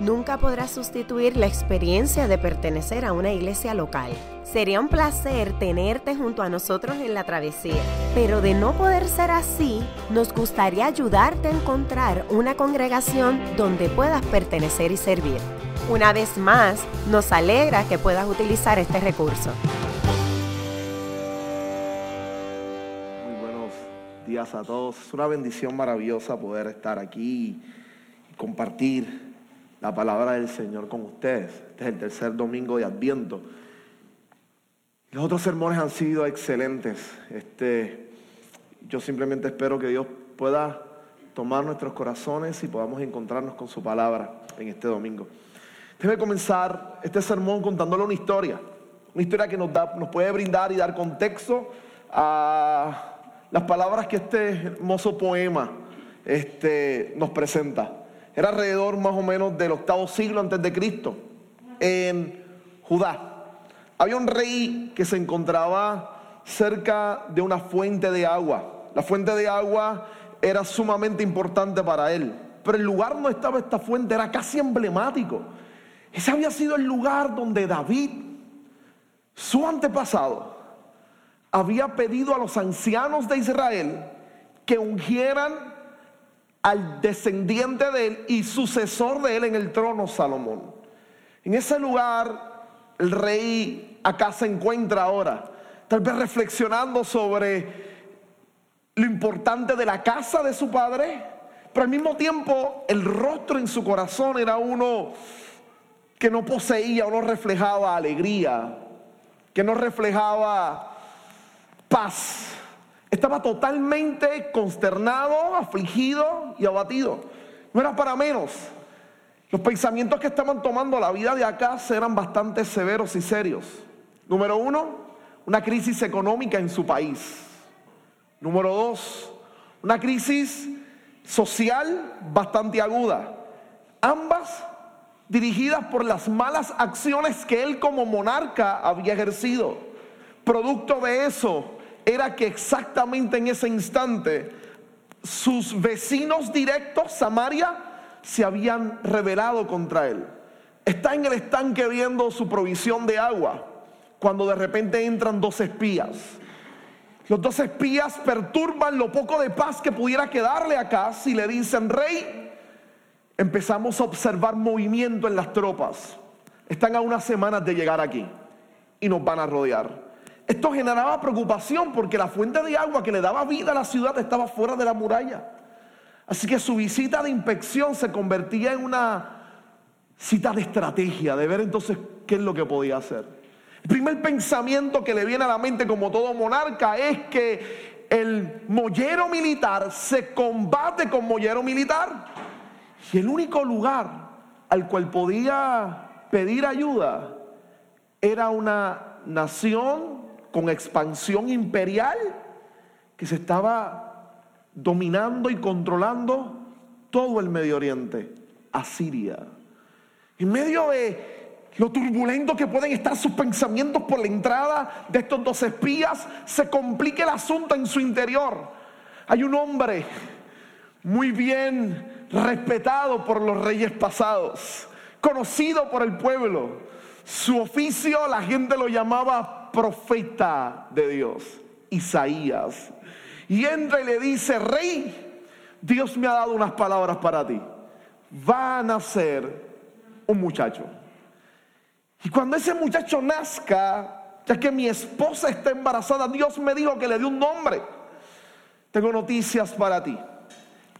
nunca podrá sustituir la experiencia de pertenecer a una iglesia local. Sería un placer tenerte junto a nosotros en la travesía, pero de no poder ser así, nos gustaría ayudarte a encontrar una congregación donde puedas pertenecer y servir. Una vez más, nos alegra que puedas utilizar este recurso. Muy buenos días a todos. Es una bendición maravillosa poder estar aquí y compartir la palabra del Señor con ustedes. Este es el tercer domingo de Adviento. Los otros sermones han sido excelentes. Este, yo simplemente espero que Dios pueda tomar nuestros corazones y podamos encontrarnos con su palabra en este domingo. Déjeme comenzar este sermón contándole una historia. Una historia que nos, da, nos puede brindar y dar contexto a las palabras que este hermoso poema este, nos presenta. Era alrededor más o menos del octavo siglo antes de Cristo, en Judá. Había un rey que se encontraba cerca de una fuente de agua. La fuente de agua era sumamente importante para él. Pero el lugar donde estaba esta fuente era casi emblemático. Ese había sido el lugar donde David, su antepasado, había pedido a los ancianos de Israel que ungieran al descendiente de él y sucesor de él en el trono, Salomón. En ese lugar, el rey acá se encuentra ahora, tal vez reflexionando sobre lo importante de la casa de su padre, pero al mismo tiempo el rostro en su corazón era uno que no poseía o no reflejaba alegría, que no reflejaba paz. Estaba totalmente consternado, afligido y abatido. No era para menos. Los pensamientos que estaban tomando la vida de acá eran bastante severos y serios. Número uno, una crisis económica en su país. Número dos, una crisis social bastante aguda. Ambas dirigidas por las malas acciones que él como monarca había ejercido. Producto de eso, era que exactamente en ese instante sus vecinos directos, Samaria, se habían rebelado contra él. Está en el estanque viendo su provisión de agua, cuando de repente entran dos espías. Los dos espías perturban lo poco de paz que pudiera quedarle acá si le dicen, rey, empezamos a observar movimiento en las tropas. Están a unas semanas de llegar aquí y nos van a rodear. Esto generaba preocupación porque la fuente de agua que le daba vida a la ciudad estaba fuera de la muralla. Así que su visita de inspección se convertía en una cita de estrategia, de ver entonces qué es lo que podía hacer. El primer pensamiento que le viene a la mente como todo monarca es que el mollero militar se combate con mollero militar. Y el único lugar al cual podía pedir ayuda era una nación con expansión imperial que se estaba dominando y controlando todo el Medio Oriente, Asiria. En medio de lo turbulento que pueden estar sus pensamientos por la entrada de estos dos espías, se complica el asunto en su interior. Hay un hombre muy bien respetado por los reyes pasados, conocido por el pueblo. Su oficio la gente lo llamaba profeta de Dios, Isaías. Y entra y le dice, rey, Dios me ha dado unas palabras para ti. Va a nacer un muchacho. Y cuando ese muchacho nazca, ya que mi esposa está embarazada, Dios me dijo que le dé un nombre. Tengo noticias para ti.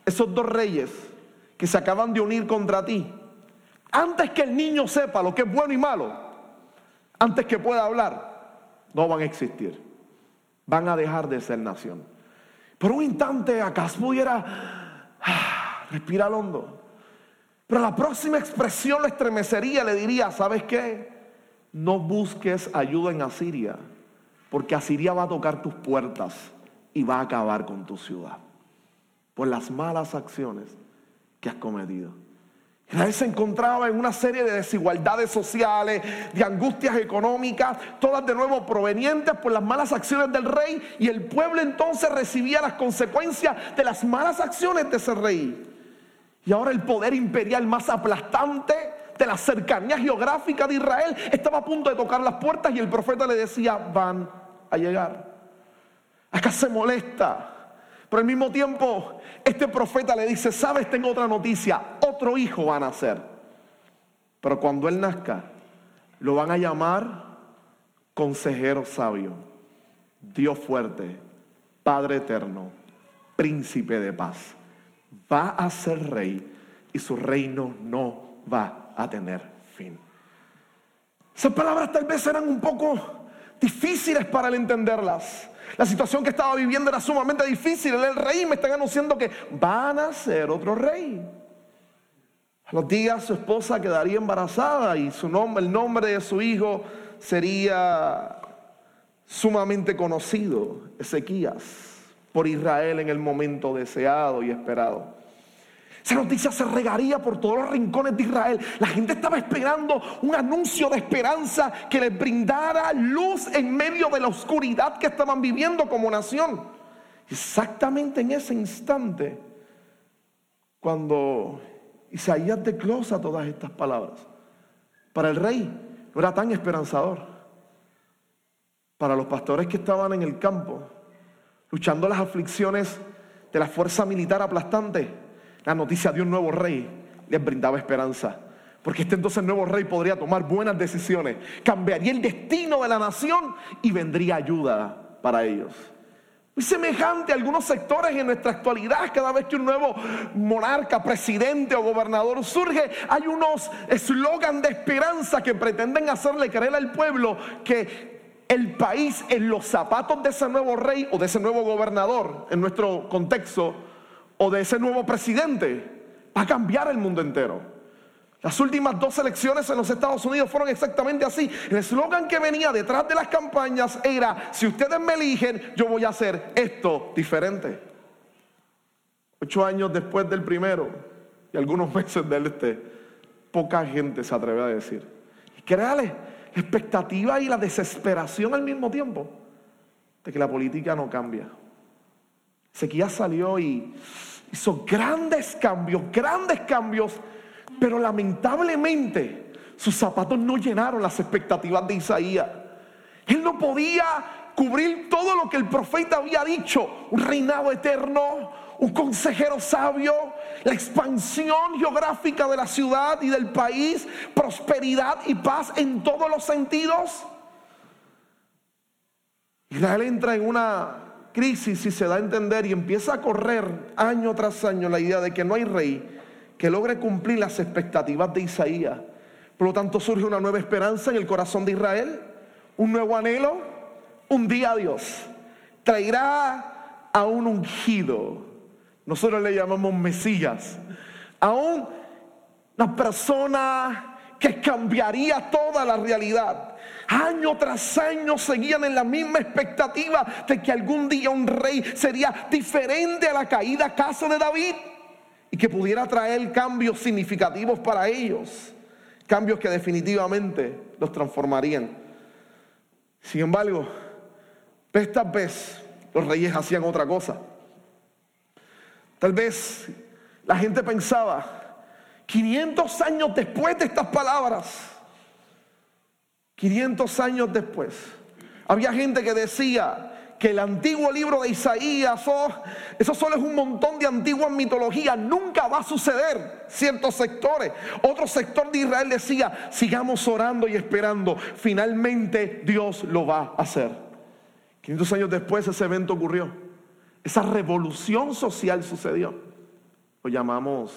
Esos dos reyes que se acaban de unir contra ti, antes que el niño sepa lo que es bueno y malo, antes que pueda hablar, no van a existir. Van a dejar de ser nación. Por un instante acá pudiera ah, respirar hondo. Pero la próxima expresión le estremecería, le diría, ¿sabes qué? No busques ayuda en Asiria, porque Asiria va a tocar tus puertas y va a acabar con tu ciudad por las malas acciones que has cometido. Israel se encontraba en una serie de desigualdades sociales, de angustias económicas, todas de nuevo provenientes por las malas acciones del rey y el pueblo entonces recibía las consecuencias de las malas acciones de ese rey. Y ahora el poder imperial más aplastante de la cercanía geográfica de Israel estaba a punto de tocar las puertas y el profeta le decía, van a llegar. Acá se molesta. Pero al mismo tiempo, este profeta le dice, sabes, tengo otra noticia, otro hijo va a nacer. Pero cuando él nazca, lo van a llamar consejero sabio, Dios fuerte, Padre eterno, príncipe de paz. Va a ser rey y su reino no va a tener fin. Esas palabras tal vez eran un poco difíciles para entenderlas. La situación que estaba viviendo era sumamente difícil. Él el rey me están anunciando que van a ser otro rey. A los días su esposa quedaría embarazada y su nombre, el nombre de su hijo sería sumamente conocido, Ezequías, por Israel en el momento deseado y esperado. Esa noticia se regaría por todos los rincones de Israel. La gente estaba esperando un anuncio de esperanza que les brindara luz en medio de la oscuridad que estaban viviendo como nación. Exactamente en ese instante, cuando Isaías declosa todas estas palabras, para el rey no era tan esperanzador. Para los pastores que estaban en el campo, luchando las aflicciones de la fuerza militar aplastante, la noticia de un nuevo rey les brindaba esperanza. Porque este entonces nuevo rey podría tomar buenas decisiones, cambiaría el destino de la nación y vendría ayuda para ellos. Muy semejante a algunos sectores en nuestra actualidad, cada vez que un nuevo monarca, presidente o gobernador surge, hay unos eslogan de esperanza que pretenden hacerle creer al pueblo que el país en los zapatos de ese nuevo rey o de ese nuevo gobernador, en nuestro contexto, o de ese nuevo presidente va a cambiar el mundo entero. Las últimas dos elecciones en los Estados Unidos fueron exactamente así. El eslogan que venía detrás de las campañas era, si ustedes me eligen, yo voy a hacer esto diferente. Ocho años después del primero y algunos meses del este, poca gente se atreve a decir. Y créale, la expectativa y la desesperación al mismo tiempo de que la política no cambia. Sequía salió y hizo grandes cambios, grandes cambios, pero lamentablemente sus zapatos no llenaron las expectativas de Isaías. Él no podía cubrir todo lo que el profeta había dicho, un reinado eterno, un consejero sabio, la expansión geográfica de la ciudad y del país, prosperidad y paz en todos los sentidos. Israel entra en una crisis y se da a entender y empieza a correr año tras año la idea de que no hay rey que logre cumplir las expectativas de Isaías. Por lo tanto surge una nueva esperanza en el corazón de Israel, un nuevo anhelo, un día Dios. Traerá a un ungido, nosotros le llamamos Mesías, a una persona que cambiaría toda la realidad año tras año seguían en la misma expectativa de que algún día un rey sería diferente a la caída casa de David y que pudiera traer cambios significativos para ellos, cambios que definitivamente los transformarían. Sin embargo, esta vez los reyes hacían otra cosa. Tal vez la gente pensaba, 500 años después de estas palabras, 500 años después, había gente que decía que el antiguo libro de Isaías, oh, eso solo es un montón de antiguas mitologías, nunca va a suceder ciertos sectores. Otro sector de Israel decía, sigamos orando y esperando, finalmente Dios lo va a hacer. 500 años después ese evento ocurrió, esa revolución social sucedió. Lo llamamos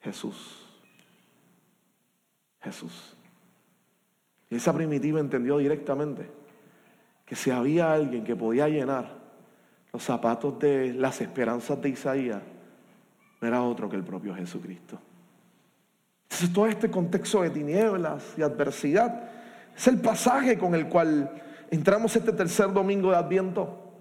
Jesús. Jesús. Y esa primitiva entendió directamente que si había alguien que podía llenar los zapatos de las esperanzas de Isaías, no era otro que el propio Jesucristo. Entonces todo este contexto de tinieblas y adversidad es el pasaje con el cual entramos este tercer domingo de Adviento.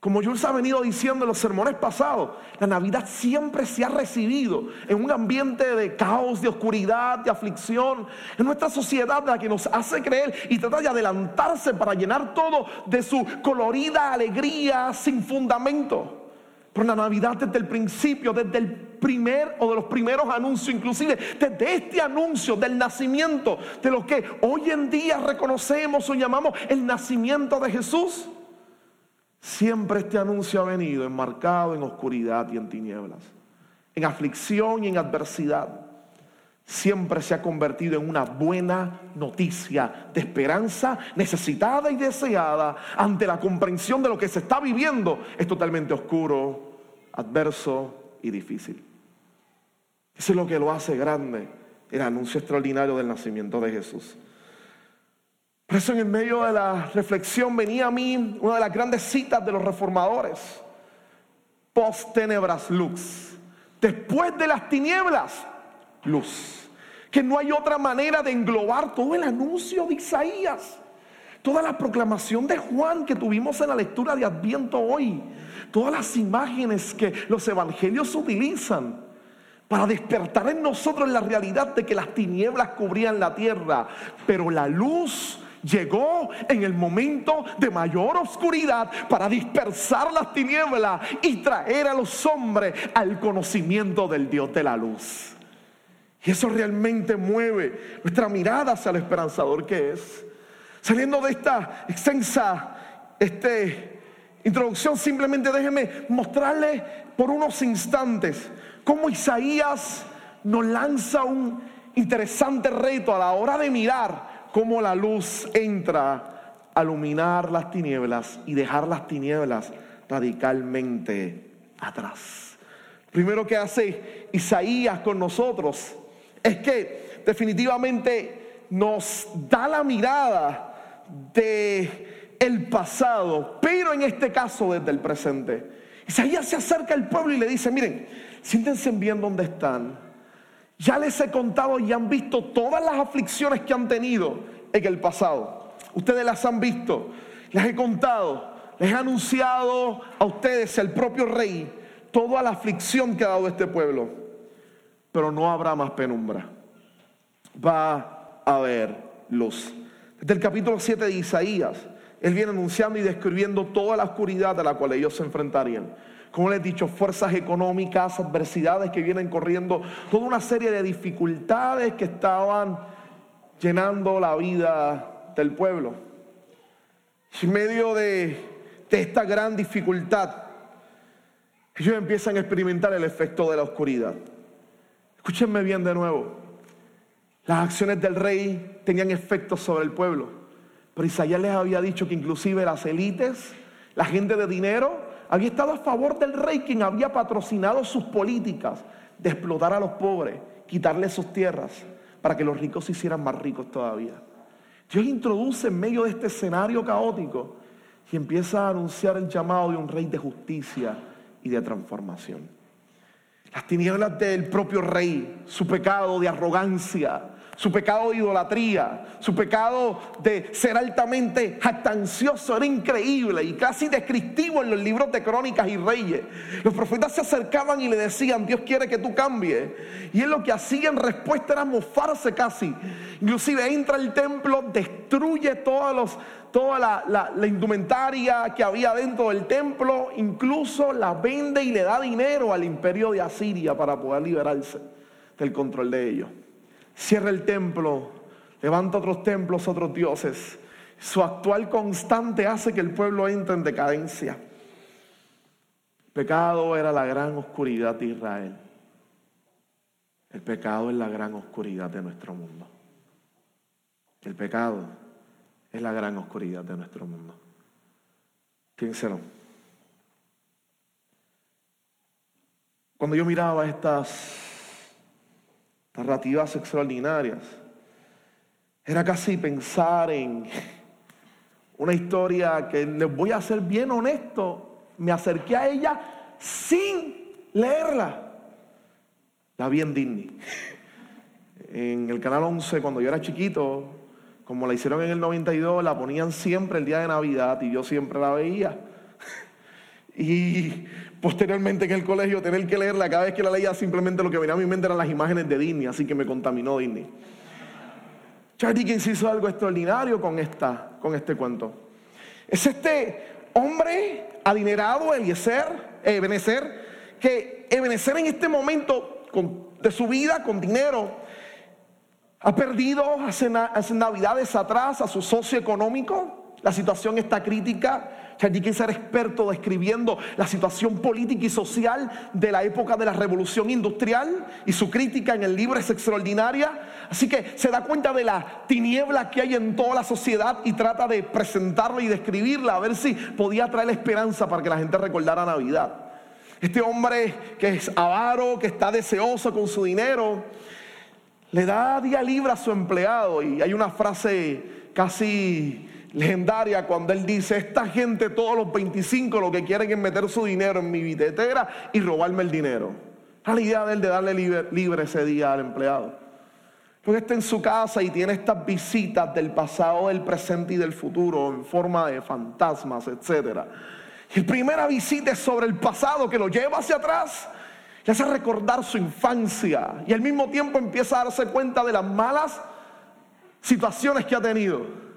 Como Jules ha venido diciendo en los sermones pasados, la Navidad siempre se ha recibido en un ambiente de caos, de oscuridad, de aflicción, en nuestra sociedad la que nos hace creer y trata de adelantarse para llenar todo de su colorida alegría sin fundamento. Pero la Navidad desde el principio, desde el primer o de los primeros anuncios, inclusive desde este anuncio del nacimiento, de lo que hoy en día reconocemos o llamamos el nacimiento de Jesús, Siempre este anuncio ha venido enmarcado en oscuridad y en tinieblas, en aflicción y en adversidad. Siempre se ha convertido en una buena noticia de esperanza necesitada y deseada ante la comprensión de lo que se está viviendo. Es totalmente oscuro, adverso y difícil. Eso es lo que lo hace grande, el anuncio extraordinario del nacimiento de Jesús. Por eso en el medio de la reflexión venía a mí una de las grandes citas de los reformadores. Post tenebras lux. Después de las tinieblas, luz. Que no hay otra manera de englobar todo el anuncio de Isaías. Toda la proclamación de Juan que tuvimos en la lectura de Adviento hoy. Todas las imágenes que los evangelios utilizan para despertar en nosotros la realidad de que las tinieblas cubrían la tierra, pero la luz llegó en el momento de mayor oscuridad para dispersar las tinieblas y traer a los hombres al conocimiento del Dios de la luz. Y eso realmente mueve nuestra mirada hacia el esperanzador que es. Saliendo de esta extensa este, introducción, simplemente déjeme mostrarle por unos instantes cómo Isaías nos lanza un interesante reto a la hora de mirar cómo la luz entra a iluminar las tinieblas y dejar las tinieblas radicalmente atrás. Primero que hace Isaías con nosotros es que definitivamente nos da la mirada de el pasado, pero en este caso desde el presente. Isaías se acerca al pueblo y le dice, miren, siéntense bien donde están ya les he contado y han visto todas las aflicciones que han tenido en el pasado. Ustedes las han visto, les he contado, les he anunciado a ustedes, el propio rey, toda la aflicción que ha dado este pueblo. Pero no habrá más penumbra. Va a haber luz. Desde el capítulo 7 de Isaías, él viene anunciando y describiendo toda la oscuridad a la cual ellos se enfrentarían como les he dicho, fuerzas económicas, adversidades que vienen corriendo, toda una serie de dificultades que estaban llenando la vida del pueblo. En medio de, esta gran dificultad, ellos empiezan a experimentar el efecto de la oscuridad. Escúchenme bien de nuevo. Las acciones del rey tenían efectos sobre el pueblo. Pero Isaías les había dicho que inclusive las élites, la gente de dinero, había estado a favor del rey quien había patrocinado sus políticas de explotar a los pobres, quitarles sus tierras, para que los ricos se hicieran más ricos todavía. Dios introduce en medio de este escenario caótico y empieza a anunciar el llamado de un rey de justicia y de transformación. Las tinieblas del propio rey, su pecado de arrogancia, su pecado de idolatría, su pecado de ser altamente jactancioso era increíble y casi descriptivo en los libros de crónicas y reyes. Los profetas se acercaban y le decían, Dios quiere que tú cambies. Y él lo que hacía en respuesta era mofarse casi. Inclusive entra al templo, destruye toda la, indumentaria que había dentro del templo, incluso la vende y le da dinero al imperio de Asiria para poder liberarse del control de ellos cierra el templo, levanta otros templos, otros dioses. Su actual constante hace que el pueblo entre en decadencia. El pecado era la gran oscuridad de Israel. El pecado es la gran oscuridad de nuestro mundo. El pecado es la gran oscuridad de nuestro mundo. Piénselo. Cuando yo miraba estas narrativas extraordinarias. Era casi pensar en una historia que les voy a ser bien honesto, me acerqué a ella sin leerla. La vi en Disney. En el canal 11, cuando yo era chiquito, como la hicieron en el 92, la ponían siempre el día de Navidad y yo siempre la veía. Y posteriormente en el colegio tener que leerla, cada vez que la leía simplemente lo que venía a mi mente eran las imágenes de Disney, así que me contaminó Disney. Charlie Dickens hizo algo extraordinario con, esta, con este cuento. Es este hombre adinerado, Eliezer, Ebenezer, que Ebenezer en este momento de su vida con dinero ha perdido hace, hace navidades atrás a su socio económico. La situación está crítica. Charlie Dickens era experto describiendo la situación política y social de la época de la revolución industrial y su crítica en el libro es extraordinaria. Así que se da cuenta de la tiniebla que hay en toda la sociedad y trata de presentarla y describirla a ver si podía traer esperanza para que la gente recordara Navidad. Este hombre que es avaro, que está deseoso con su dinero, le da día libre a su empleado y hay una frase casi legendaria cuando él dice, esta gente todos los 25 lo que quieren es meter su dinero en mi billetera y robarme el dinero. La idea de él de darle libre, ese día al empleado. Porque está en su casa y tiene estas visitas del pasado, del presente y del futuro en forma de fantasmas, etc. Y la primera visita es sobre el pasado que lo lleva hacia atrás le hace recordar su infancia y al mismo tiempo empieza a darse cuenta de las malas situaciones que ha tenido.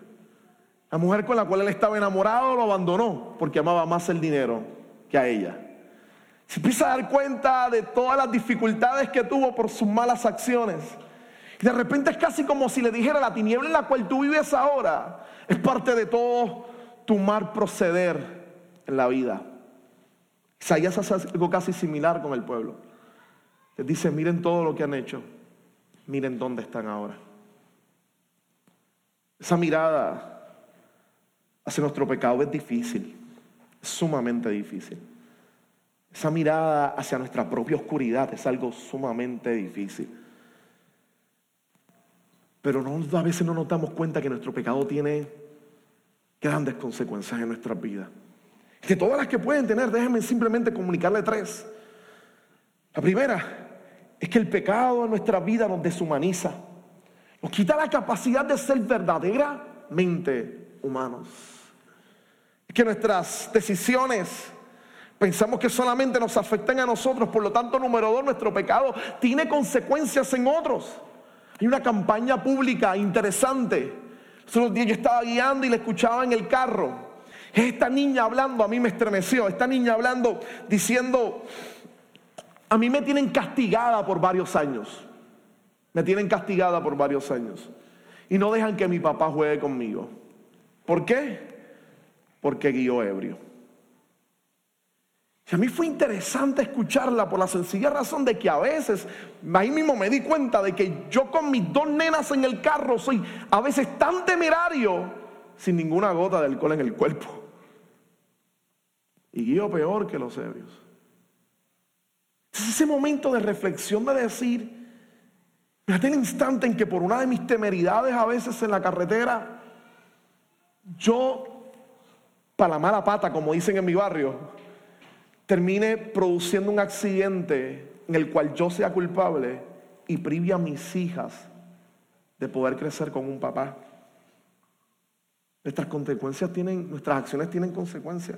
La mujer con la cual él estaba enamorado lo abandonó porque amaba más el dinero que a ella. Se empieza a dar cuenta de todas las dificultades que tuvo por sus malas acciones. Y de repente es casi como si le dijera, la tiniebla en la cual tú vives ahora es parte de todo tu mal proceder en la vida. Isaías hace algo casi similar con el pueblo. Les dice, miren todo lo que han hecho, miren dónde están ahora. Esa mirada hacia nuestro pecado es difícil, es sumamente difícil. Esa mirada hacia nuestra propia oscuridad es algo sumamente difícil. Pero no, a veces no nos damos cuenta que nuestro pecado tiene grandes consecuencias en nuestras vidas. Que todas las que pueden tener, déjenme simplemente comunicarle tres. La primera es que el pecado en nuestra vida nos deshumaniza. Nos quita la capacidad de ser verdaderamente humanos que nuestras decisiones pensamos que solamente nos afectan a nosotros, por lo tanto, número dos, nuestro pecado tiene consecuencias en otros. Hay una campaña pública interesante. Yo estaba guiando y le escuchaba en el carro. Esta niña hablando, a mí me estremeció. Esta niña hablando, diciendo, a mí me tienen castigada por varios años. Me tienen castigada por varios años. Y no dejan que mi papá juegue conmigo. ¿Por qué? Porque guió ebrio. Y a mí fue interesante escucharla por la sencilla razón de que a veces, ahí mismo me di cuenta de que yo con mis dos nenas en el carro soy a veces tan temerario sin ninguna gota de alcohol en el cuerpo. Y guío peor que los ebrios. Es ese momento de reflexión de decir, fíjate el instante en que por una de mis temeridades a veces en la carretera, yo para la mala pata, como dicen en mi barrio, termine produciendo un accidente en el cual yo sea culpable y prive a mis hijas de poder crecer con un papá. Nuestras consecuencias tienen, nuestras acciones tienen consecuencias.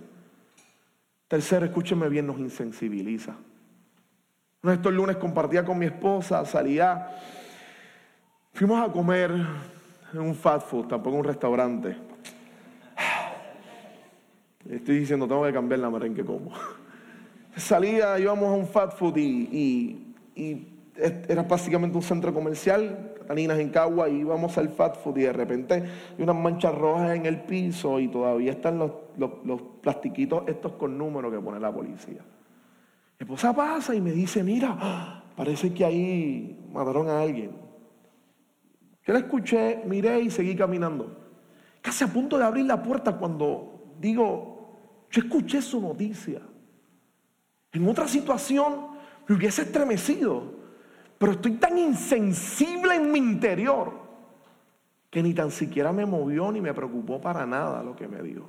Tercero, escúcheme bien, nos insensibiliza. Estos lunes compartía con mi esposa, salía, fuimos a comer en un fast food, tampoco en un restaurante. Estoy diciendo, tengo que cambiar la manera en que como. Salía, íbamos a un fast food y, era básicamente un centro comercial, Caninas en Cagua, y íbamos al fast food y de repente hay unas manchas rojas en el piso y todavía están los, los, plastiquitos estos con números que pone la policía. Mi esposa pasa y me dice, mira, parece que ahí mataron a alguien. Yo la escuché, miré y seguí caminando. Casi a punto de abrir la puerta cuando digo, yo escuché su noticia. En otra situación me hubiese estremecido, pero estoy tan insensible en mi interior que ni tan siquiera me movió ni me preocupó para nada lo que me dijo.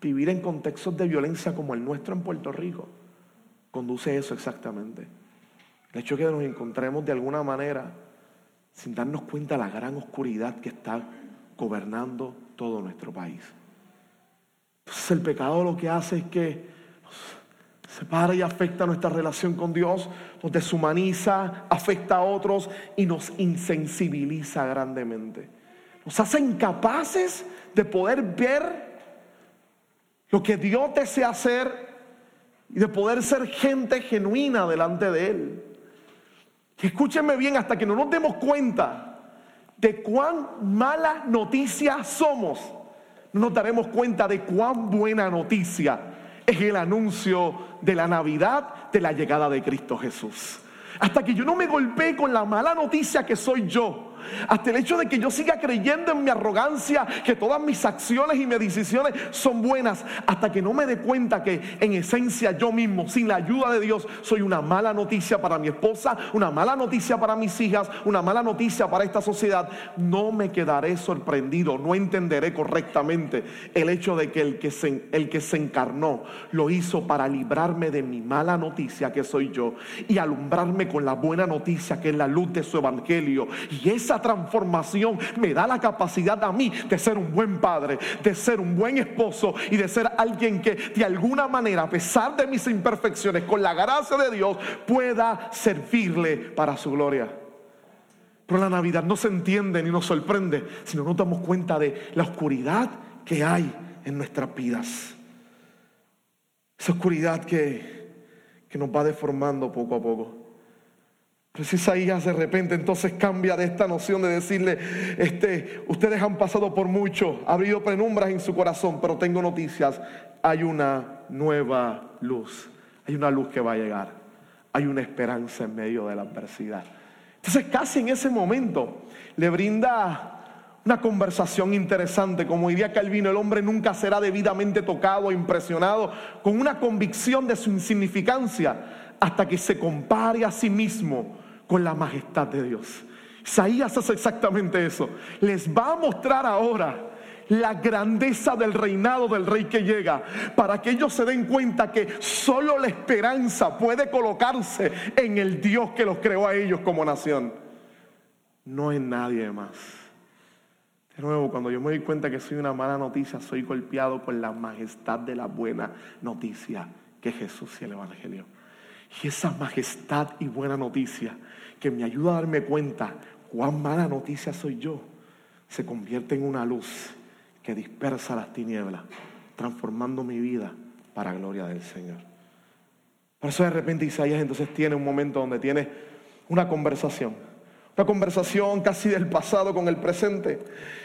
Vivir en contextos de violencia como el nuestro en Puerto Rico conduce a eso exactamente. El hecho que nos encontremos de alguna manera sin darnos cuenta de la gran oscuridad que está gobernando todo nuestro país. Entonces el pecado lo que hace es que nos separa y afecta nuestra relación con Dios, nos deshumaniza, afecta a otros y nos insensibiliza grandemente. Nos hace incapaces de poder ver lo que Dios desea hacer y de poder ser gente genuina delante de Él. escúchenme bien, hasta que no nos demos cuenta de cuán mala noticia somos, nos daremos cuenta de cuán buena noticia es el anuncio de la Navidad, de la llegada de Cristo Jesús. Hasta que yo no me golpee con la mala noticia que soy yo, hasta el hecho de que yo siga creyendo en mi arrogancia, que todas mis acciones y mis decisiones son buenas, hasta que no me dé cuenta que en esencia yo mismo, sin la ayuda de Dios, soy una mala noticia para mi esposa, una mala noticia para mis hijas, una mala noticia para esta sociedad, no me quedaré sorprendido, no entenderé correctamente el hecho de que el que se, el que se encarnó lo hizo para librarme de mi mala noticia que soy yo y alumbrarme con la buena noticia que es la luz de su evangelio. Y esa transformación me da la capacidad a mí de ser un buen padre, de ser un buen esposo y de ser alguien que de alguna manera, a pesar de mis imperfecciones, con la gracia de Dios, pueda servirle para su gloria. Pero la Navidad no se entiende ni nos sorprende si no nos damos cuenta de la oscuridad que hay en nuestras vidas. Esa oscuridad que, que nos va deformando poco a poco. Pues Isaías de repente entonces cambia de esta noción de decirle, este, ustedes han pasado por mucho, ha habido penumbras en su corazón, pero tengo noticias, hay una nueva luz, hay una luz que va a llegar, hay una esperanza en medio de la adversidad. Entonces casi en ese momento le brinda una conversación interesante, como diría Calvino, el hombre nunca será debidamente tocado, impresionado, con una convicción de su insignificancia, hasta que se compare a sí mismo con la majestad de Dios. Isaías hace exactamente eso. Les va a mostrar ahora la grandeza del reinado del rey que llega, para que ellos se den cuenta que solo la esperanza puede colocarse en el Dios que los creó a ellos como nación, no en nadie más. De nuevo, cuando yo me doy cuenta que soy una mala noticia, soy golpeado con la majestad de la buena noticia que Jesús y el Evangelio. Y esa majestad y buena noticia que me ayuda a darme cuenta cuán mala noticia soy yo, se convierte en una luz que dispersa las tinieblas, transformando mi vida para gloria del Señor. Por eso de repente Isaías entonces tiene un momento donde tiene una conversación, una conversación casi del pasado con el presente.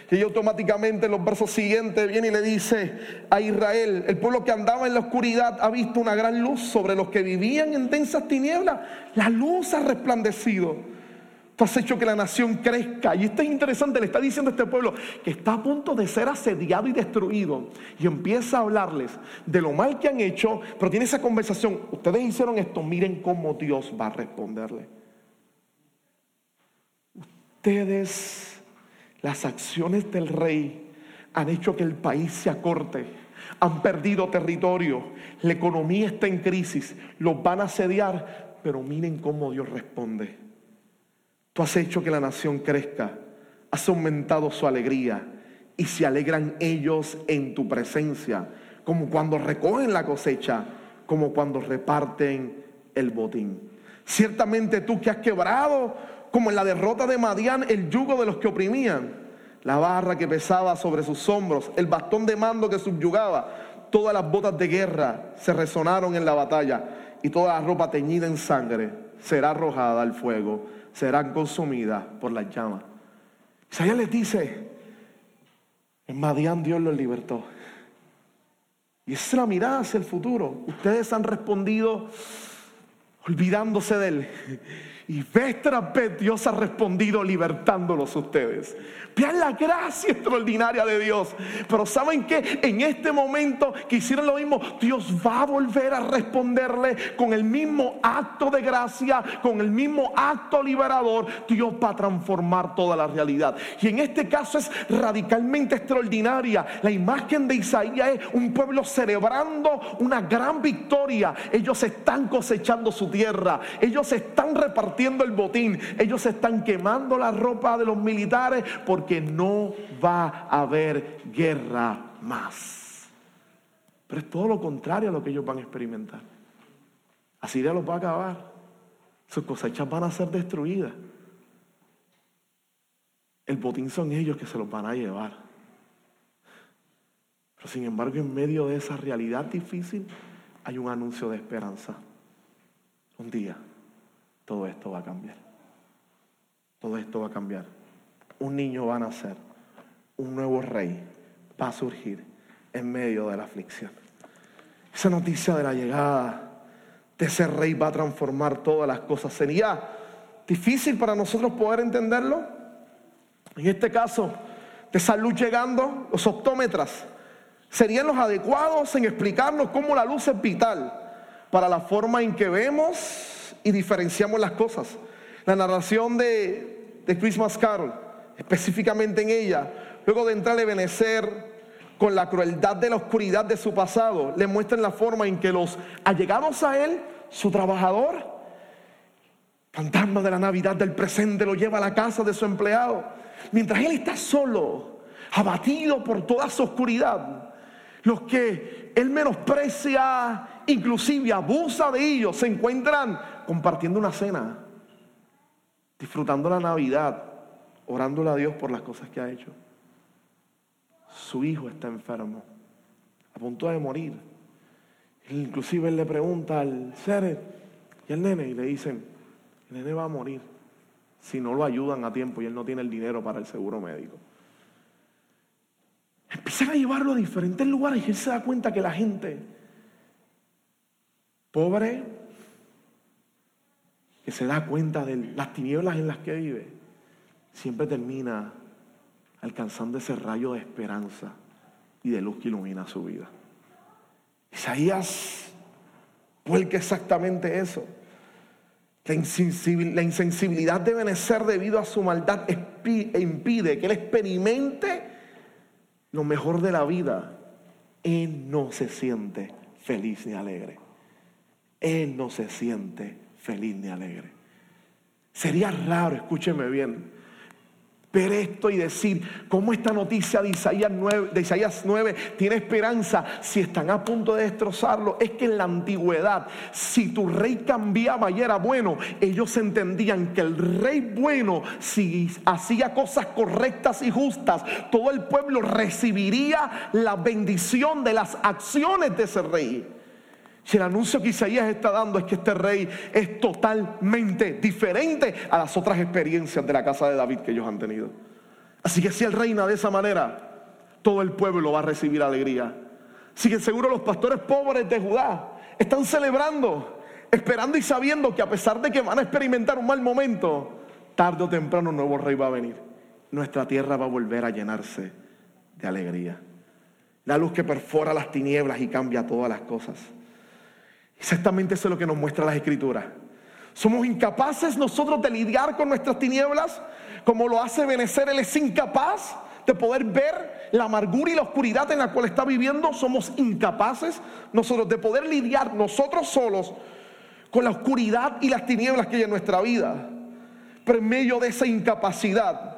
Y automáticamente en los versos siguientes viene y le dice a Israel, el pueblo que andaba en la oscuridad ha visto una gran luz sobre los que vivían en densas tinieblas. La luz ha resplandecido. Tú has hecho que la nación crezca. Y esto es interesante, le está diciendo a este pueblo que está a punto de ser asediado y destruido. Y empieza a hablarles de lo mal que han hecho, pero tiene esa conversación. Ustedes hicieron esto, miren cómo Dios va a responderle. Ustedes las acciones del rey han hecho que el país se acorte. Han perdido territorio. La economía está en crisis. Los van a asediar. Pero miren cómo Dios responde. Tú has hecho que la nación crezca. Has aumentado su alegría. Y se alegran ellos en tu presencia. Como cuando recogen la cosecha. Como cuando reparten el botín. Ciertamente tú que has quebrado como en la derrota de Madián, el yugo de los que oprimían, la barra que pesaba sobre sus hombros, el bastón de mando que subyugaba, todas las botas de guerra se resonaron en la batalla y toda la ropa teñida en sangre será arrojada al fuego, será consumida por las llamas. Isaías les dice, en Madián Dios los libertó. Y esa es la mirada hacia el futuro. Ustedes han respondido olvidándose de él. Y vez tras vez Dios ha respondido libertándolos ustedes. Vean la gracia extraordinaria de Dios. Pero ¿saben qué? En este momento que hicieron lo mismo, Dios va a volver a responderle con el mismo acto de gracia, con el mismo acto liberador. Dios va a transformar toda la realidad. Y en este caso es radicalmente extraordinaria. La imagen de Isaías es un pueblo celebrando una gran victoria. Ellos están cosechando su tierra. Ellos están repartiendo el botín, ellos están quemando la ropa de los militares porque no va a haber guerra más. Pero es todo lo contrario a lo que ellos van a experimentar. Asiria los va a acabar. Sus cosechas van a ser destruidas. El botín son ellos que se los van a llevar. Pero sin embargo, en medio de esa realidad difícil, hay un anuncio de esperanza. Un día todo esto va a cambiar. Todo esto va a cambiar. Un niño va a nacer. Un nuevo rey va a surgir en medio de la aflicción. Esa noticia de la llegada de ese rey va a transformar todas las cosas. Sería difícil para nosotros poder entenderlo. En este caso, de salud llegando, los optómetras serían los adecuados en explicarnos cómo la luz es vital para la forma en que vemos y diferenciamos las cosas. La narración de, de Christmas Carol, específicamente en ella, luego de entrar a Benecer con la crueldad de la oscuridad de su pasado, le muestran la forma en que los allegados a él, su trabajador, fantasma de la Navidad del presente, lo lleva a la casa de su empleado. Mientras él está solo, abatido por toda su oscuridad, los que él menosprecia, inclusive abusa de ellos, se encuentran compartiendo una cena, disfrutando la Navidad, orándole a Dios por las cosas que ha hecho su hijo está enfermo, a punto de morir. Inclusive él le pregunta al ser y al nene y le dicen, el nene va a morir si no lo ayudan a tiempo y él no tiene el dinero para el seguro médico. Empiezan a llevarlo a diferentes lugares y él se da cuenta que la gente pobre, que se da cuenta de las tinieblas en las que vive, siempre termina alcanzando ese rayo de esperanza y de luz que ilumina su vida. Isaías vuelca exactamente eso. La insensibilidad debe ser debido a su maldad e impide que él experimente lo mejor de la vida. Él no se siente feliz ni alegre. Él no se siente feliz ni alegre. Sería raro, escúcheme bien, ver esto y decir cómo esta noticia de Isaías 9, de Isaías 9 tiene esperanza si están a punto de destrozarlo. Es que en la antigüedad, si tu rey cambiaba y era bueno, ellos entendían que el rey bueno, si hacía cosas correctas y justas, todo el pueblo recibiría la bendición de las acciones de ese rey. Si el anuncio que Isaías está dando es que este rey es totalmente diferente a las otras experiencias de la casa de David que ellos han tenido. Así que si él reina de esa manera, todo el pueblo va a recibir alegría. Así que seguro los pastores pobres de Judá están celebrando, esperando y sabiendo que a pesar de que van a experimentar un mal momento, tarde o temprano un nuevo rey va a venir. Nuestra tierra va a volver a llenarse de alegría. La luz que perfora las tinieblas y cambia todas las cosas. Exactamente eso es lo que nos muestra las escrituras. Somos incapaces nosotros de lidiar con nuestras tinieblas, como lo hace Benecer, él es incapaz de poder ver la amargura y la oscuridad en la cual está viviendo. Somos incapaces nosotros de poder lidiar nosotros solos con la oscuridad y las tinieblas que hay en nuestra vida. Pero en medio de esa incapacidad,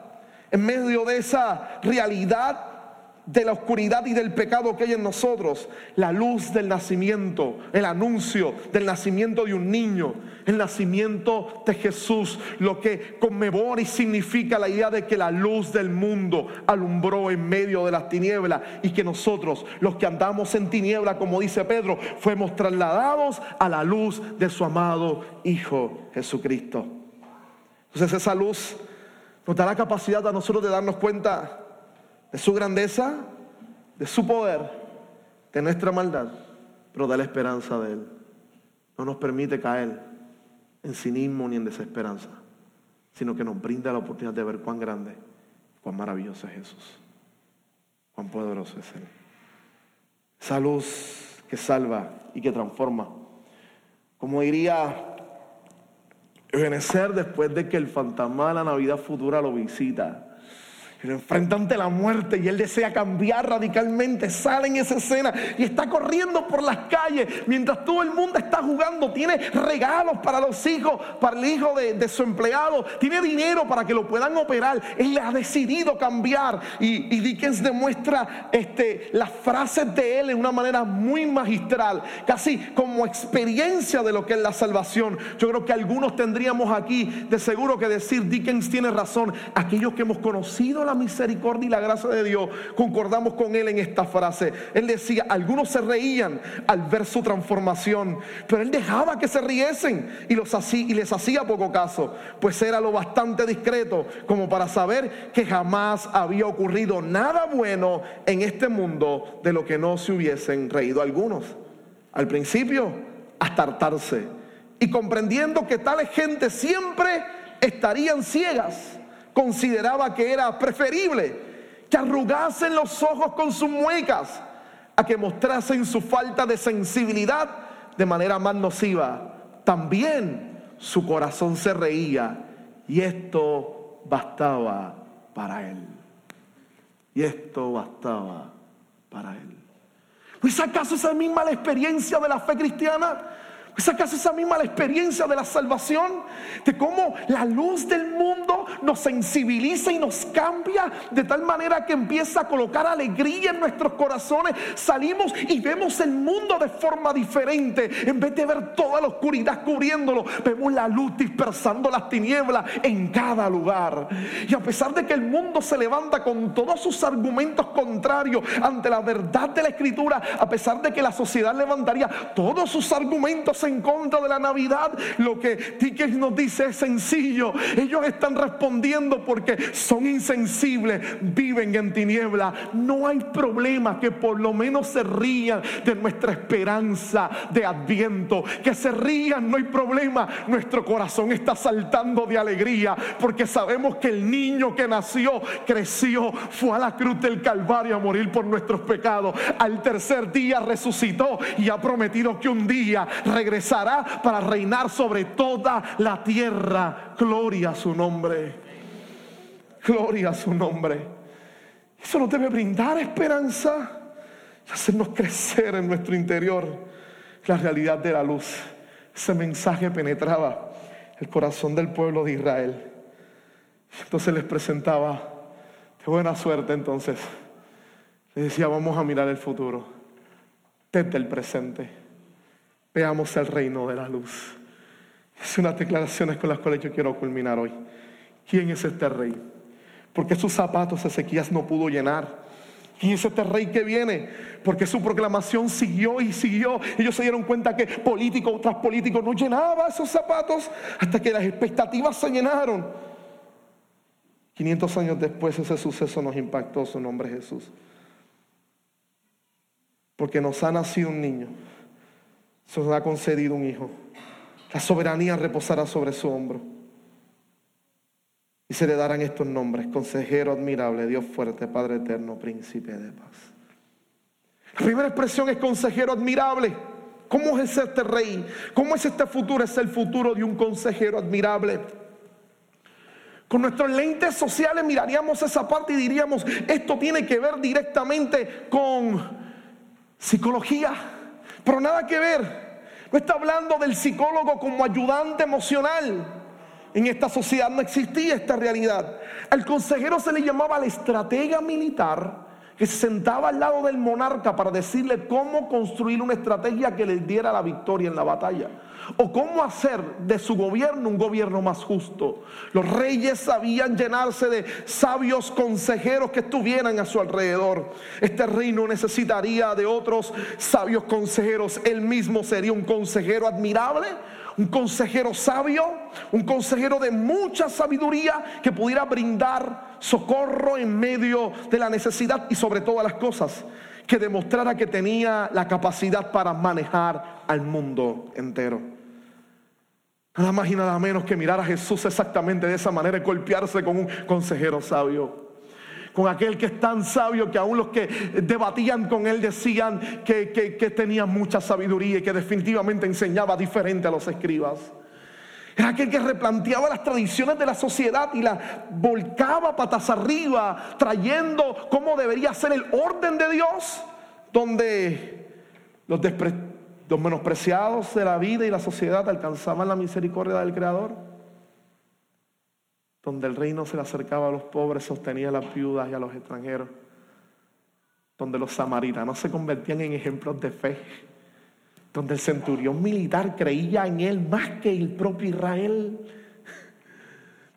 en medio de esa realidad de la oscuridad y del pecado que hay en nosotros, la luz del nacimiento, el anuncio del nacimiento de un niño, el nacimiento de Jesús, lo que conmemora y significa la idea de que la luz del mundo alumbró en medio de las tinieblas y que nosotros, los que andamos en tiniebla, como dice Pedro, fuimos trasladados a la luz de su amado Hijo Jesucristo. Entonces esa luz nos da la capacidad a nosotros de darnos cuenta de su grandeza, de su poder, de nuestra maldad, pero da la esperanza de Él. No nos permite caer en cinismo ni en desesperanza, sino que nos brinda la oportunidad de ver cuán grande, cuán maravilloso es Jesús, cuán poderoso es Él. Esa luz que salva y que transforma. Como diría Ebenezer después de que el fantasma de la Navidad futura lo visita enfrenta ante la muerte y él desea cambiar radicalmente. Sale en esa escena y está corriendo por las calles mientras todo el mundo está jugando. Tiene regalos para los hijos, para el hijo de, su empleado. Tiene dinero para que lo puedan operar. Él ha decidido cambiar. Y, y Dickens demuestra este, las frases de él en una manera muy magistral, casi como experiencia de lo que es la salvación. Yo creo que algunos tendríamos aquí de seguro que decir, Dickens tiene razón. Aquellos que hemos conocido la misericordia y la gracia de Dios, concordamos con él en esta frase. Él decía, algunos se reían al ver su transformación, pero él dejaba que se riesen y, los y les hacía poco caso, pues era lo bastante discreto como para saber que jamás había ocurrido nada bueno en este mundo de lo que no se hubiesen reído algunos. Al principio, hasta hartarse y comprendiendo que tales gente siempre estarían ciegas consideraba que era preferible que arrugasen los ojos con sus muecas a que mostrasen su falta de sensibilidad de manera más nociva. También su corazón se reía y esto bastaba para él. Y esto bastaba para él. ¿Es acaso esa misma la experiencia de la fe cristiana? ¿Es acaso esa misma la experiencia de la salvación? De cómo la luz del mundo nos sensibiliza y nos cambia de tal manera que empieza a colocar alegría en nuestros corazones. Salimos y vemos el mundo de forma diferente. En vez de ver toda la oscuridad cubriéndolo, vemos la luz dispersando las tinieblas en cada lugar. Y a pesar de que el mundo se levanta con todos sus argumentos contrarios ante la verdad de la escritura, a pesar de que la sociedad levantaría todos sus argumentos en contra de la Navidad, lo que Dickens nos dice es sencillo. Ellos están respondiendo porque son insensibles, viven en tiniebla. No hay problema que por lo menos se rían de nuestra esperanza de adviento. Que se rían, no hay problema. Nuestro corazón está saltando de alegría porque sabemos que el niño que nació, creció, fue a la cruz del Calvario a morir por nuestros pecados. Al tercer día resucitó y ha prometido que un día regresará regresará para reinar sobre toda la tierra. Gloria a su nombre. Gloria a su nombre. Eso nos debe brindar esperanza y hacernos crecer en nuestro interior la realidad de la luz. Ese mensaje penetraba el corazón del pueblo de Israel. Entonces les presentaba de buena suerte entonces. Les decía, vamos a mirar el futuro desde el presente. Veamos el reino de la luz. Es unas declaraciones con las cuales yo quiero culminar hoy. ¿Quién es este rey? Porque sus zapatos Ezequías no pudo llenar. ¿Quién es este rey que viene? Porque su proclamación siguió y siguió. Ellos se dieron cuenta que político tras político no llenaba esos zapatos hasta que las expectativas se llenaron. 500 años después ese suceso nos impactó su nombre Jesús. Porque nos ha nacido un niño se nos ha concedido un hijo. La soberanía reposará sobre su hombro. Y se le darán estos nombres, consejero admirable, Dios fuerte, Padre eterno, príncipe de paz. La primera expresión es consejero admirable. ¿Cómo es este rey? ¿Cómo es este futuro? Es el futuro de un consejero admirable. Con nuestros lentes sociales miraríamos esa parte y diríamos, esto tiene que ver directamente con psicología pero nada que ver. No está hablando del psicólogo como ayudante emocional. En esta sociedad no existía esta realidad. Al consejero se le llamaba la estratega militar que se sentaba al lado del monarca para decirle cómo construir una estrategia que le diera la victoria en la batalla o cómo hacer de su gobierno un gobierno más justo. Los reyes sabían llenarse de sabios consejeros que estuvieran a su alrededor. Este reino necesitaría de otros sabios consejeros. Él mismo sería un consejero admirable, un consejero sabio, un consejero de mucha sabiduría que pudiera brindar socorro en medio de la necesidad y sobre todas las cosas que demostrara que tenía la capacidad para manejar al mundo entero. Nada más y nada menos que mirar a Jesús exactamente de esa manera y golpearse con un consejero sabio. Con aquel que es tan sabio que aún los que debatían con él decían que, que tenía mucha sabiduría y que definitivamente enseñaba diferente a los escribas. Era aquel que replanteaba las tradiciones de la sociedad y las volcaba patas arriba, trayendo cómo debería ser el orden de Dios, donde los, los menospreciados de la vida y la sociedad alcanzaban la misericordia del Creador, donde el reino se le acercaba a los pobres, sostenía a las viudas y a los extranjeros, donde los samaritanos se convertían en ejemplos de fe. Donde el centurión militar creía en él más que el propio Israel,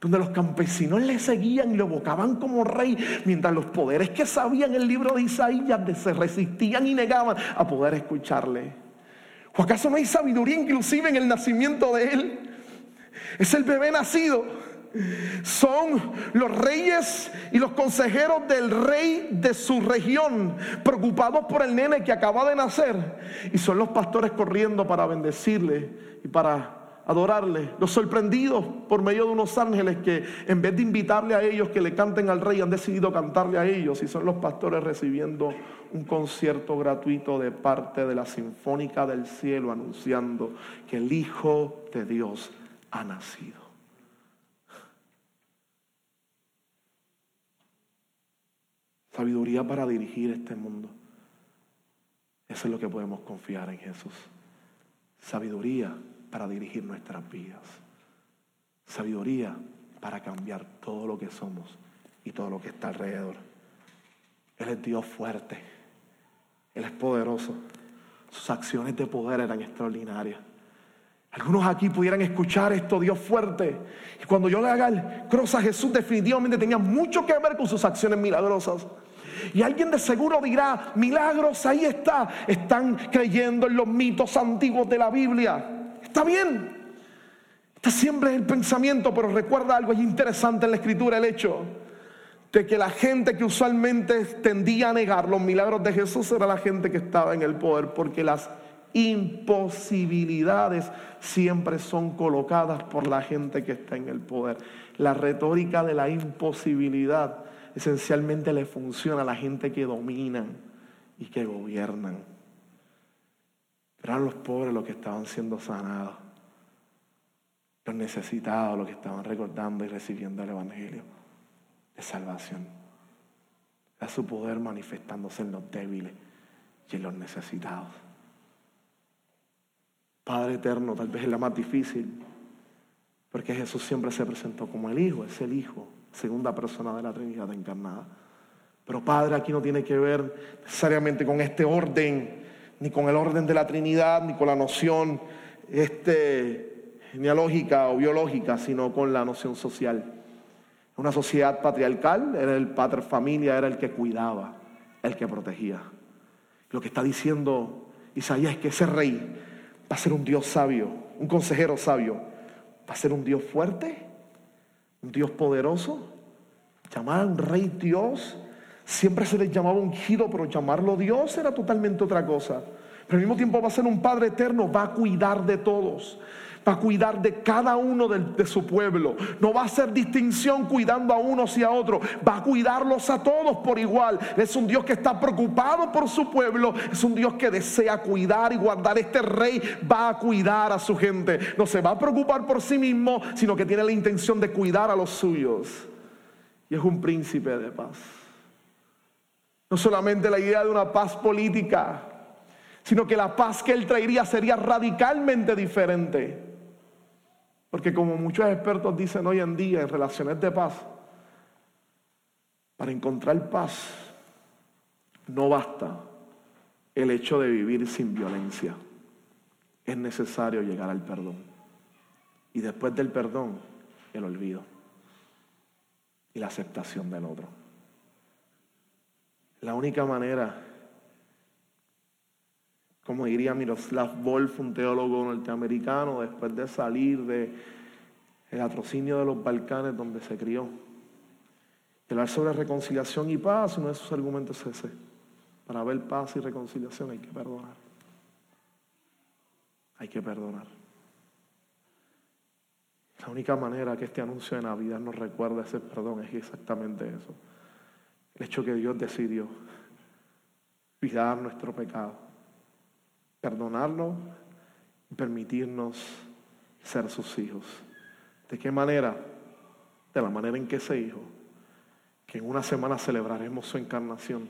donde los campesinos le seguían y lo evocaban como rey, mientras los poderes que sabían el libro de Isaías se resistían y negaban a poder escucharle. ¿O acaso no hay sabiduría inclusive en el nacimiento de él? Es el bebé nacido son los reyes y los consejeros del rey de su región, preocupados por el nene que acaba de nacer. Y son los pastores corriendo para bendecirle y para adorarle. Los sorprendidos por medio de unos ángeles que en vez de invitarle a ellos que le canten al rey, han decidido cantarle a ellos. Y son los pastores recibiendo un concierto gratuito de parte de la Sinfónica del Cielo anunciando que el Hijo de Dios ha nacido. Sabiduría para dirigir este mundo. Eso es lo que podemos confiar en Jesús. Sabiduría para dirigir nuestras vidas. Sabiduría para cambiar todo lo que somos y todo lo que está alrededor. Él es Dios fuerte. Él es poderoso. Sus acciones de poder eran extraordinarias. Algunos aquí pudieran escuchar esto, Dios fuerte. Y cuando yo le haga el cross a Jesús, definitivamente tenía mucho que ver con sus acciones milagrosas. Y alguien de seguro dirá, milagros, ahí está. Están creyendo en los mitos antiguos de la Biblia. Está bien. Está siempre el pensamiento, pero recuerda algo, es interesante en la escritura el hecho de que la gente que usualmente tendía a negar los milagros de Jesús era la gente que estaba en el poder, porque las imposibilidades siempre son colocadas por la gente que está en el poder. La retórica de la imposibilidad esencialmente le funciona a la gente que dominan y que gobiernan. Eran los pobres los que estaban siendo sanados, los necesitados los que estaban recordando y recibiendo el Evangelio de salvación. Era su poder manifestándose en los débiles y en los necesitados. Padre eterno, tal vez es la más difícil, porque Jesús siempre se presentó como el Hijo, es el Hijo segunda persona de la Trinidad encarnada. Pero Padre aquí no tiene que ver necesariamente con este orden, ni con el orden de la Trinidad, ni con la noción este, genealógica o biológica, sino con la noción social. Una sociedad patriarcal, era el padre familia, era el que cuidaba, el que protegía. Lo que está diciendo Isaías es que ese rey va a ser un Dios sabio, un consejero sabio, va a ser un Dios fuerte un Dios poderoso, llamar a un rey Dios, siempre se le llamaba ungido, pero llamarlo Dios era totalmente otra cosa. Pero al mismo tiempo va a ser un Padre eterno, va a cuidar de todos, va a cuidar de cada uno de, de, su pueblo. No va a hacer distinción cuidando a unos y a otros, va a cuidarlos a todos por igual. Es un Dios que está preocupado por su pueblo, es un Dios que desea cuidar y guardar. Este rey va a cuidar a su gente. No se va a preocupar por sí mismo, sino que tiene la intención de cuidar a los suyos. Y es un príncipe de paz. No solamente la idea de una paz política, sino que la paz que él traería sería radicalmente diferente. Porque como muchos expertos dicen hoy en día en relaciones de paz, para encontrar paz no basta el hecho de vivir sin violencia. Es necesario llegar al perdón. Y después del perdón, el olvido y la aceptación del otro. La única manera como diría Miroslav Wolf, un teólogo norteamericano, después de salir del el atrocinio de los Balcanes donde se crió. Hablar sobre reconciliación y paz, uno de sus argumentos es ese. Para ver paz y reconciliación hay que perdonar. Hay que perdonar. La única manera que este anuncio de Navidad nos recuerda ese perdón es exactamente eso. El hecho que Dios decidió cuidar nuestro pecado perdonarlo y permitirnos ser sus hijos. ¿De qué manera? De la manera en que ese hijo, que en una semana celebraremos su encarnación,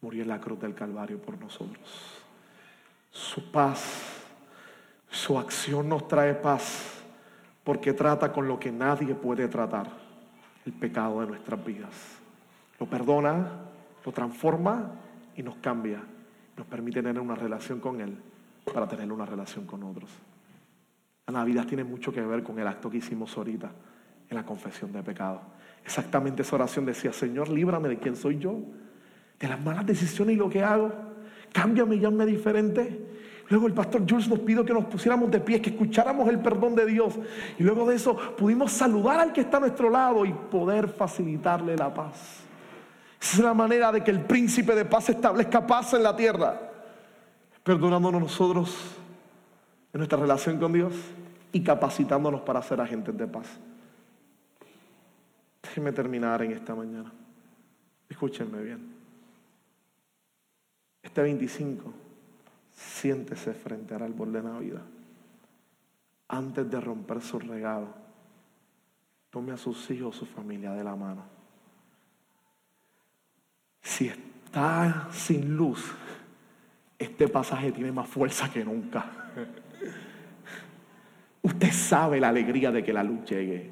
murió en la cruz del Calvario por nosotros. Su paz, su acción nos trae paz porque trata con lo que nadie puede tratar, el pecado de nuestras vidas. Lo perdona, lo transforma y nos cambia. Nos permite tener una relación con Él para tener una relación con otros. La Navidad tiene mucho que ver con el acto que hicimos ahorita en la confesión de pecado. Exactamente esa oración decía, Señor, líbrame de quién soy yo, de las malas decisiones y lo que hago. Cámbiame y hazme diferente. Luego el pastor Jules nos pidió que nos pusiéramos de pie, que escucháramos el perdón de Dios. Y luego de eso pudimos saludar al que está a nuestro lado y poder facilitarle la paz. Es la manera de que el príncipe de paz establezca paz en la tierra. Perdonándonos nosotros en nuestra relación con Dios y capacitándonos para ser agentes de paz. Déjenme terminar en esta mañana. Escúchenme bien. Este 25, siéntese frente al árbol de Navidad. Antes de romper su regalo, tome a sus hijos, su familia de la mano. Si está sin luz, este pasaje tiene más fuerza que nunca. Usted sabe la alegría de que la luz llegue.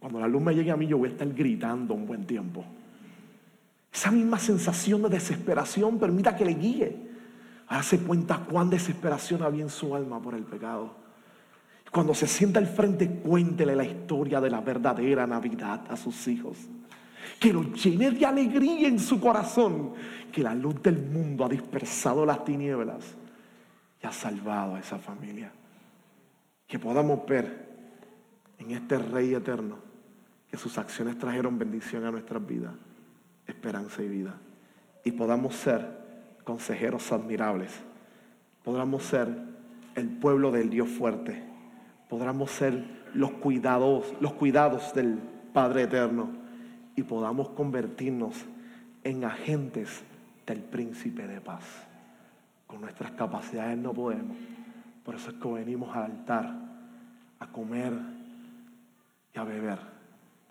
Cuando la luz me llegue a mí, yo voy a estar gritando un buen tiempo. Esa misma sensación de desesperación permita que le guíe. Hace cuenta cuán desesperación había en su alma por el pecado. Cuando se sienta al frente, cuéntele la historia de la verdadera Navidad a sus hijos. Que lo llene de alegría en su corazón. Que la luz del mundo ha dispersado las tinieblas y ha salvado a esa familia. Que podamos ver en este Rey eterno que sus acciones trajeron bendición a nuestras vidas esperanza y vida. Y podamos ser consejeros admirables. Podamos ser el pueblo del Dios fuerte. Podamos ser los cuidados, los cuidados del Padre eterno. Y podamos convertirnos en agentes del príncipe de paz. Con nuestras capacidades no podemos. Por eso es que venimos al altar a comer y a beber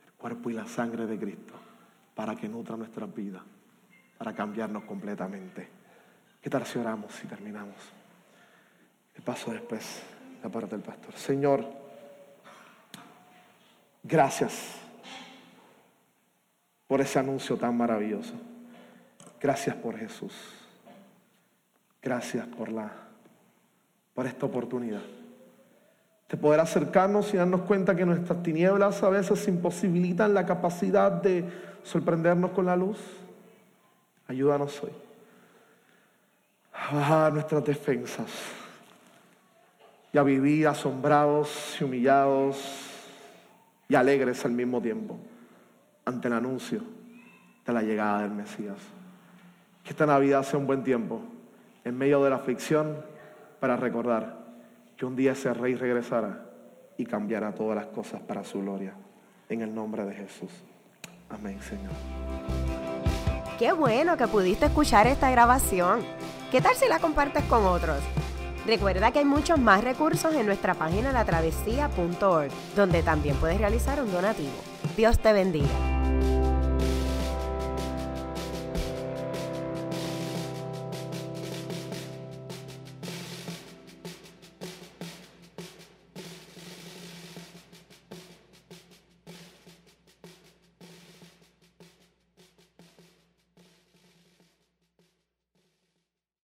el cuerpo y la sangre de Cristo para que nutra nuestras vidas, para cambiarnos completamente. ¿Qué tal si oramos y terminamos? El paso después, la parte del pastor. Señor, gracias por ese anuncio tan maravilloso. Gracias por Jesús. Gracias por la por esta oportunidad de poder acercarnos y darnos cuenta que nuestras tinieblas a veces imposibilitan la capacidad de sorprendernos con la luz. Ayúdanos hoy a bajar nuestras defensas y a vivir asombrados y humillados y alegres al mismo tiempo ante el anuncio de la llegada del Mesías. Que esta Navidad sea un buen tiempo en medio de la aflicción para recordar que un día ese rey regresará y cambiará todas las cosas para su gloria. En el nombre de Jesús. Amén, Señor. Qué bueno que pudiste escuchar esta grabación. ¿Qué tal si la compartes con otros? Recuerda que hay muchos más recursos en nuestra página latravesía.org, donde también puedes realizar un donativo. Dios te bendiga.